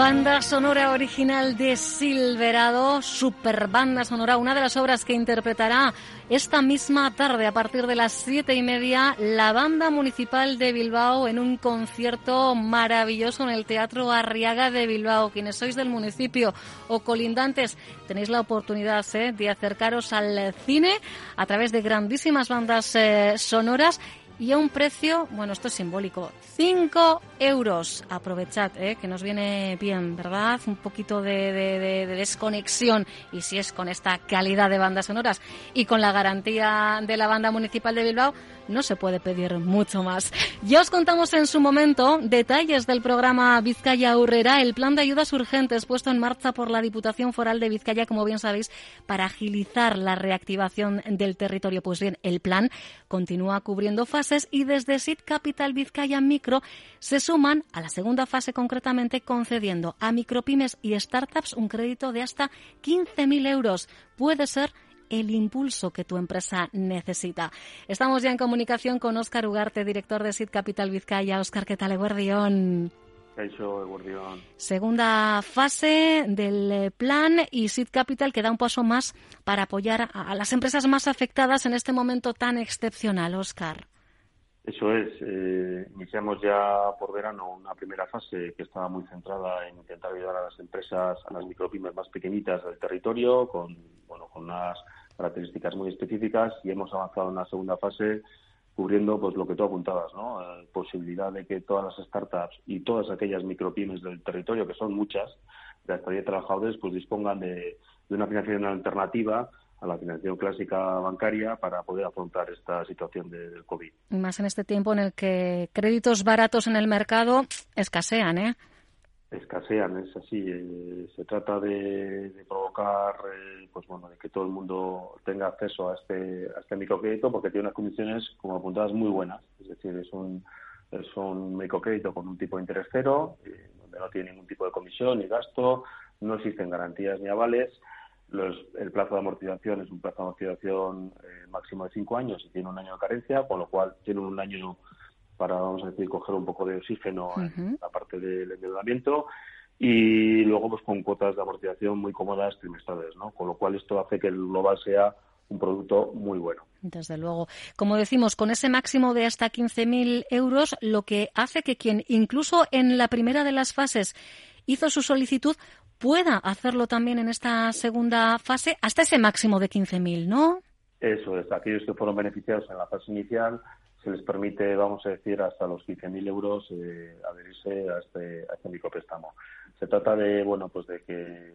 Banda sonora original de Silverado, super banda sonora, una de las obras que interpretará esta misma tarde a partir de las siete y media la Banda Municipal de Bilbao en un concierto maravilloso en el Teatro Arriaga de Bilbao. Quienes sois del municipio o colindantes tenéis la oportunidad ¿eh? de acercaros al cine a través de grandísimas bandas eh, sonoras y a un precio, bueno, esto es simbólico, 5 euros. Aprovechad, ¿eh? que nos viene bien, ¿verdad? Un poquito de, de, desconexión y si es con esta calidad de bandas sonoras y con la garantía de la banda municipal de Bilbao, no se puede pedir mucho más. Ya os contamos en su momento detalles del programa Vizcaya Urrera, el plan de ayudas urgentes puesto en marcha por la Diputación Foral de Vizcaya, como bien sabéis, para agilizar la reactivación del territorio. Pues bien, el plan continúa cubriendo fases y desde SID Capital Vizcaya Micro se suman a la segunda fase concretamente concediendo a micropymes y startups un crédito de hasta 15.000 euros. Puede ser el impulso que tu empresa necesita. Estamos ya en comunicación con Óscar Ugarte, director de SID Capital Vizcaya. Óscar, ¿qué tal, Eguardión? Segunda fase del plan y SID Capital que da un paso más para apoyar a las empresas más afectadas en este momento tan excepcional, Óscar. Eso es. Eh, iniciamos ya por verano una primera fase que estaba muy centrada en intentar ayudar a las empresas, a las micropymes más pequeñitas del territorio, con bueno, con unas características muy específicas y hemos avanzado en una segunda fase cubriendo pues lo que tú apuntabas, ¿no? Eh, posibilidad de que todas las startups y todas aquellas micropymes del territorio, que son muchas, de hasta 10 trabajadores, pues dispongan de, una financiación alternativa a la financiación clásica bancaria para poder afrontar esta situación del COVID. Más en este tiempo en el que créditos baratos en el mercado escasean, ¿eh? escasean, es así. Eh, se trata de, provocar, eh, pues bueno, de que todo el mundo tenga acceso a este, a este microcrédito porque tiene unas condiciones, como apuntadas, muy buenas. Es decir, es un, es un microcrédito con un tipo de interés cero, eh, donde no tiene ningún tipo de comisión ni gasto, no existen garantías ni avales. Los, el plazo de amortización es un plazo de amortización máximo de cinco años y tiene un año de carencia, con lo cual tiene un año para, vamos a decir, coger un poco de oxígeno en la parte del endeudamiento y luego pues con cuotas de amortización muy cómodas trimestrales, ¿no? Con lo cual esto hace que el global sea un producto muy bueno. Desde luego. Como decimos, con ese máximo de hasta 15.000 euros, lo que hace que quien incluso en la primera de las fases hizo su solicitud pueda hacerlo también en esta segunda fase hasta ese máximo de 15.000, ¿no? Eso es. Aquellos que fueron beneficiados en la fase inicial se les permite, vamos a decir, hasta los 15.000 euros eh, adherirse a este, a este micropréstamo. Se trata de, bueno, pues de que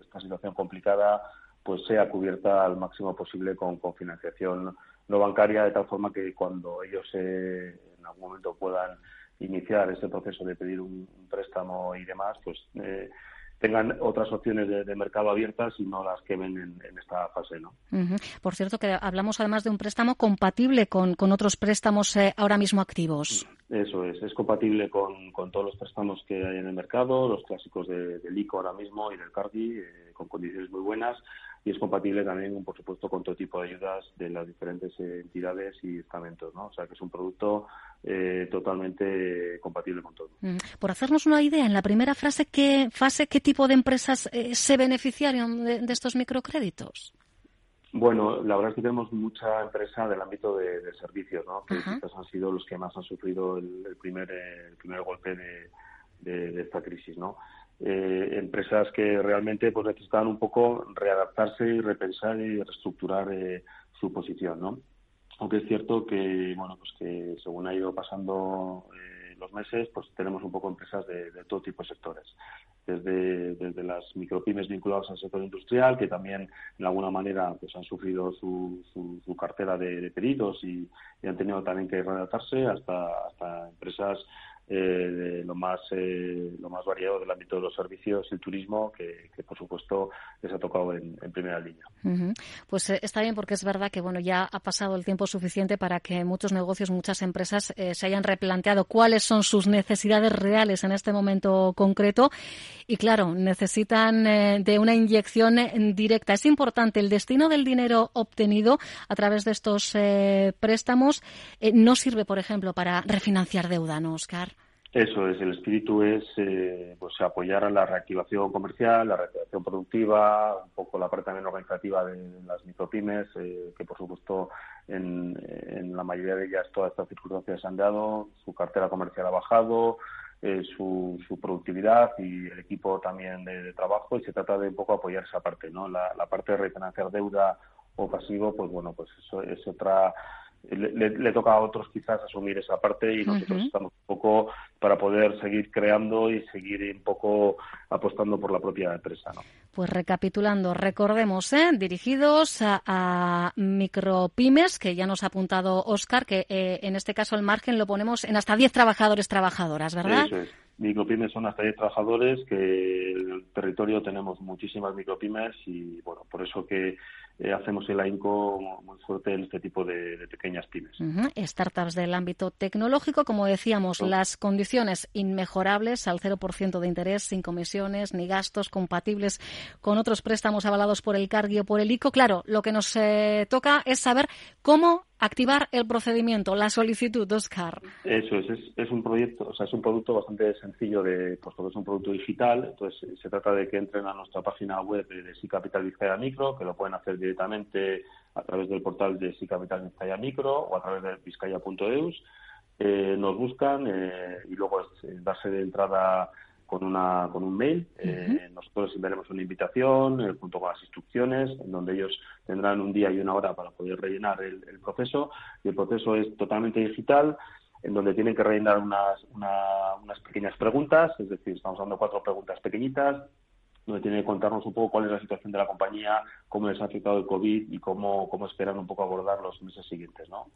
esta situación complicada pues sea cubierta al máximo posible con, financiación no bancaria, de tal forma que cuando ellos en algún momento puedan iniciar ese proceso de pedir un, préstamo y demás, pues eh, tengan otras opciones de, mercado abiertas y no las que ven en, esta fase. ¿no? Por cierto, que hablamos además de un préstamo compatible con, con otros préstamos eh, ahora mismo activos. Eso es, es compatible con, con, todos los préstamos que hay en el mercado, los clásicos de, del ICO ahora mismo y del CARDI, eh, con condiciones muy buenas y es compatible también, por supuesto, con todo tipo de ayudas de las diferentes entidades y estamentos, ¿no? O sea, que es un producto eh, totalmente compatible con todo. Por hacernos una idea, en la primera frase, ¿qué fase, qué tipo de empresas eh, se beneficiaron de, estos microcréditos? Bueno, la verdad es que tenemos mucha empresa del ámbito de, servicios, ¿no? Que quizás han sido los que más han sufrido el, primer, el primer golpe de, esta crisis, ¿no? Eh, empresas que realmente pues necesitan un poco readaptarse y repensar y reestructurar eh, su posición, ¿no? Aunque es cierto que, bueno, pues que según ha ido pasando eh, los meses, pues tenemos un poco empresas de, todo tipo de sectores. Desde, desde las micropymes vinculadas al sector industrial, que también de alguna manera pues han sufrido su, su, cartera de, pedidos y, han tenido también que readaptarse, hasta, hasta empresas eh, de lo más eh, lo más variado del ámbito de los servicios el turismo que, por supuesto les ha tocado en, primera línea. Pues eh, está bien porque es verdad que bueno ya ha pasado el tiempo suficiente para que muchos negocios muchas empresas se hayan replanteado cuáles son sus necesidades reales en este momento concreto. Y claro necesitan de una inyección directa. Es importante el destino del dinero obtenido a través de estos préstamos no sirve por ejemplo para refinanciar deuda no Oscar eso es, el espíritu es eh, pues apoyar a la reactivación comercial, la reactivación productiva, un poco la parte también organizativa de las micropymes, eh, que por supuesto en, la mayoría de ellas todas estas circunstancias han dado, su cartera comercial ha bajado, eh, su, productividad y el equipo también de, trabajo y se trata de un poco apoyar esa parte, ¿no? La, la parte de refinanciar deuda o pasivo, pues bueno, pues eso es otra le, toca a otros quizás asumir esa parte y nosotros estamos un poco para poder seguir creando y seguir un poco apostando por la propia empresa. ¿no? Pues recapitulando, recordemos, ¿eh? dirigidos a, micropymes, que ya nos ha apuntado Oscar, que eh, en este caso el margen lo ponemos en hasta 10 trabajadores, trabajadoras, ¿verdad? Eso es. Micropymes son hasta 10 trabajadores, que en el territorio tenemos muchísimas micropymes y, bueno, por eso que eh, hacemos el AINCO muy fuerte en este tipo de, pequeñas pymes. Startups del ámbito tecnológico, como decíamos, las condiciones inmejorables al 0% de interés, sin comisiones ni gastos, compatibles con otros préstamos avalados por el CARGI o por el ICO. Claro, lo que nos eh, toca es saber cómo activar el procedimiento, la solicitud, Oscar. Eso es, es, un proyecto, o sea, es un producto bastante sencillo de, pues es un producto digital, entonces se trata de que entren a nuestra página web de Si Capital Vizcaya Micro, que lo pueden hacer directamente a través del portal de Si Capital Vizcaya Micro o a través de vizcaya.eus. Eh, nos buscan eh, y luego es darse de entrada con, una, con un mail. Eh, nosotros enviaremos una invitación eh, junto con las instrucciones, en donde ellos tendrán un día y una hora para poder rellenar el, proceso. Y el proceso es totalmente digital, en donde tienen que rellenar unas, unas pequeñas preguntas, es decir, estamos dando cuatro preguntas pequeñitas donde tiene que contarnos un poco cuál es la situación de la compañía, cómo les ha afectado el COVID y cómo, cómo esperan un poco abordar los meses siguientes. ¿no?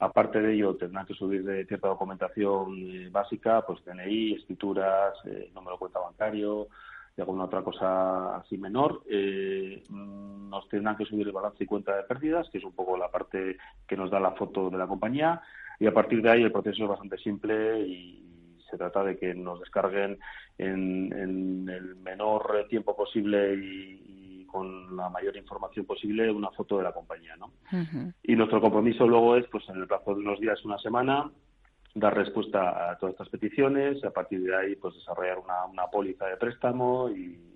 Aparte de ello, tendrán que subir de cierta documentación eh, básica, pues DNI, escrituras, eh, número de cuenta bancario y alguna otra cosa así menor. Eh, mm, nos tendrán que subir el balance y cuenta de pérdidas, que es un poco la parte que nos da la foto de la compañía. Y a partir de ahí el proceso es bastante simple y se trata de que nos descarguen en, el menor tiempo posible y, con la mayor información posible una foto de la compañía, ¿no? Y nuestro compromiso luego es, pues en el plazo de unos días, una semana, dar respuesta a todas estas peticiones y a partir de ahí, pues desarrollar una, una póliza de préstamo y,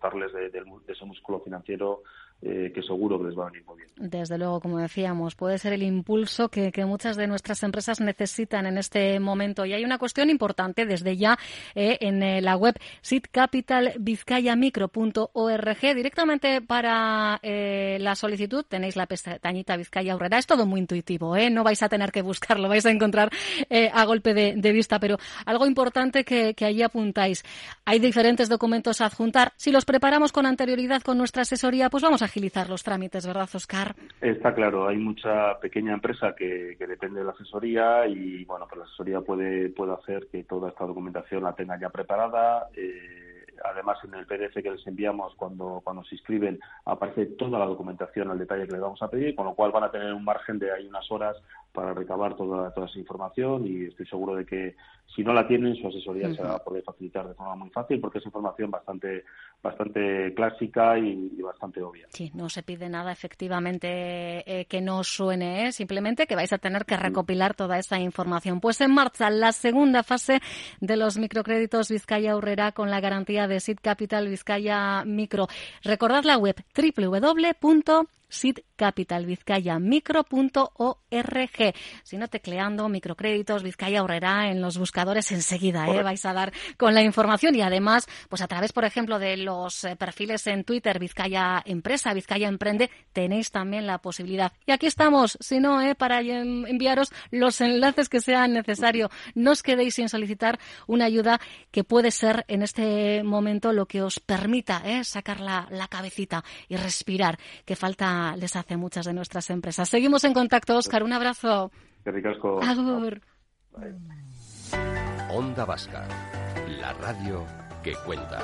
dotarles de, ese músculo financiero eh, que seguro que les va a venir muy bien. Desde luego, como decíamos, puede ser el impulso que, muchas de nuestras empresas necesitan en este momento. Y hay una cuestión importante desde ya eh, en eh, la web sitcapitalvizcayamicro.org. Directamente para la solicitud tenéis la pestañita Vizcaya Aurrera. Es todo muy intuitivo, no vais a tener que buscarlo, vais a encontrar a golpe de, vista. Pero algo importante que, que allí apuntáis. Hay diferentes documentos a adjuntar. Si los preparamos con anterioridad con nuestra asesoría, pues vamos a agilizar los trámites, ¿verdad, Oscar? Está claro, hay mucha pequeña empresa que, depende de la asesoría y, bueno, pues la asesoría puede, puede hacer que toda esta documentación la tenga ya preparada. Eh, además en el PDF que les enviamos cuando, cuando se inscriben aparece toda la documentación al detalle que les vamos a pedir, con lo cual van a tener un margen de ahí unas horas para recabar toda, toda esa información y estoy seguro de que si no la tienen su asesoría se va a poder facilitar de forma muy fácil porque es información bastante bastante clásica y, bastante obvia. Sí, no se pide nada efectivamente eh, que no suene, ¿eh? simplemente que vais a tener que recopilar toda esa información. Pues en marcha la segunda fase de los microcréditos Vizcaya Urrera con la garantía de Seed Capital Vizcaya Micro. Recordad la web www seedcapitalvizcayamicro.org. Si no tecleando microcréditos Vizcaya Horrera en los buscadores enseguida, ¿eh? vais a dar con la información y además, pues a través, por ejemplo, de los eh, perfiles en Twitter Vizcaya Empresa, Vizcaya Emprende, tenéis también la posibilidad. Y aquí estamos, si no, ¿eh? para enviaros los enlaces que sean necesarios. No os quedéis sin solicitar una ayuda que puede ser en este momento lo que os permita ¿eh? sacar la, la cabecita y respirar, que falta les hace muchas de nuestras empresas. Seguimos en contacto, Oscar. Un abrazo. Agur. Onda Vasca, la radio que cuenta.